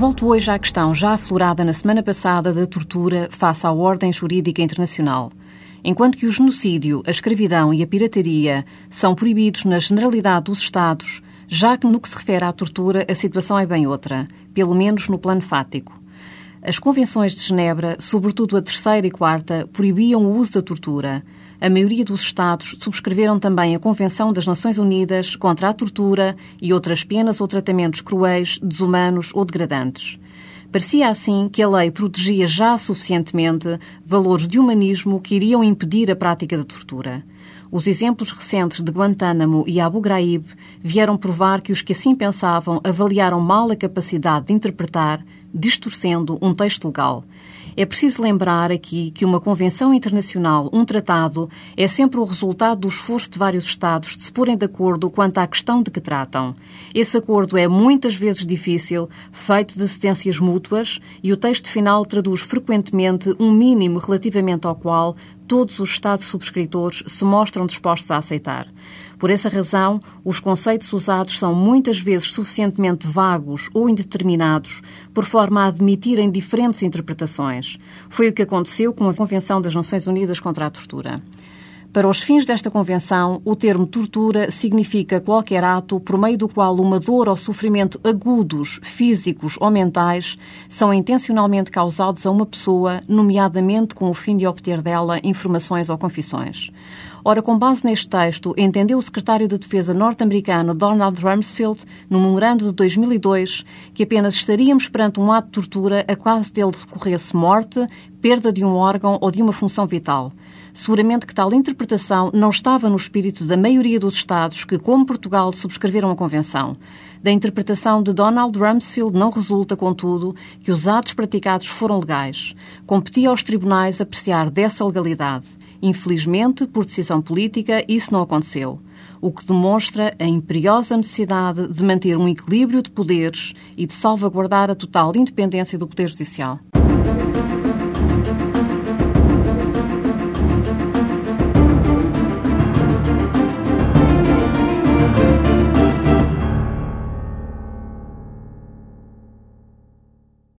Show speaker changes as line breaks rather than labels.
Volto hoje à questão já aflorada na semana passada da tortura face à ordem jurídica internacional. Enquanto que o genocídio, a escravidão e a pirataria são proibidos na generalidade dos Estados, já que no que se refere à tortura a situação é bem outra, pelo menos no plano fático. As convenções de Genebra, sobretudo a terceira e quarta, proibiam o uso da tortura. A maioria dos Estados subscreveram também a Convenção das Nações Unidas contra a tortura e outras penas ou tratamentos cruéis, desumanos ou degradantes. Parecia assim que a lei protegia já suficientemente valores de humanismo que iriam impedir a prática da tortura. Os exemplos recentes de Guantánamo e Abu Ghraib vieram provar que os que assim pensavam avaliaram mal a capacidade de interpretar, distorcendo um texto legal. É preciso lembrar aqui que uma convenção internacional, um tratado, é sempre o resultado do esforço de vários Estados de se porem de acordo quanto à questão de que tratam. Esse acordo é muitas vezes difícil, feito de cedências mútuas, e o texto final traduz frequentemente um mínimo relativamente ao qual todos os Estados subscritores se mostram dispostos a aceitar. Por essa razão, os conceitos usados são muitas vezes suficientemente vagos ou indeterminados, por forma a admitirem diferentes interpretações. Foi o que aconteceu com a Convenção das Nações Unidas contra a Tortura. Para os fins desta Convenção, o termo tortura significa qualquer ato por meio do qual uma dor ou sofrimento agudos, físicos ou mentais, são intencionalmente causados a uma pessoa, nomeadamente com o fim de obter dela informações ou confissões. Ora, com base neste texto, entendeu o secretário de Defesa norte-americano Donald Rumsfeld, no memorando de 2002, que apenas estaríamos perante um ato de tortura a quase dele decorresse morte, perda de um órgão ou de uma função vital. Seguramente que tal interpretação não estava no espírito da maioria dos Estados que, como Portugal, subscreveram a Convenção. Da interpretação de Donald Rumsfeld não resulta, contudo, que os atos praticados foram legais. Competia aos tribunais apreciar dessa legalidade. Infelizmente, por decisão política, isso não aconteceu o que demonstra a imperiosa necessidade de manter um equilíbrio de poderes e de salvaguardar a total independência do Poder Judicial.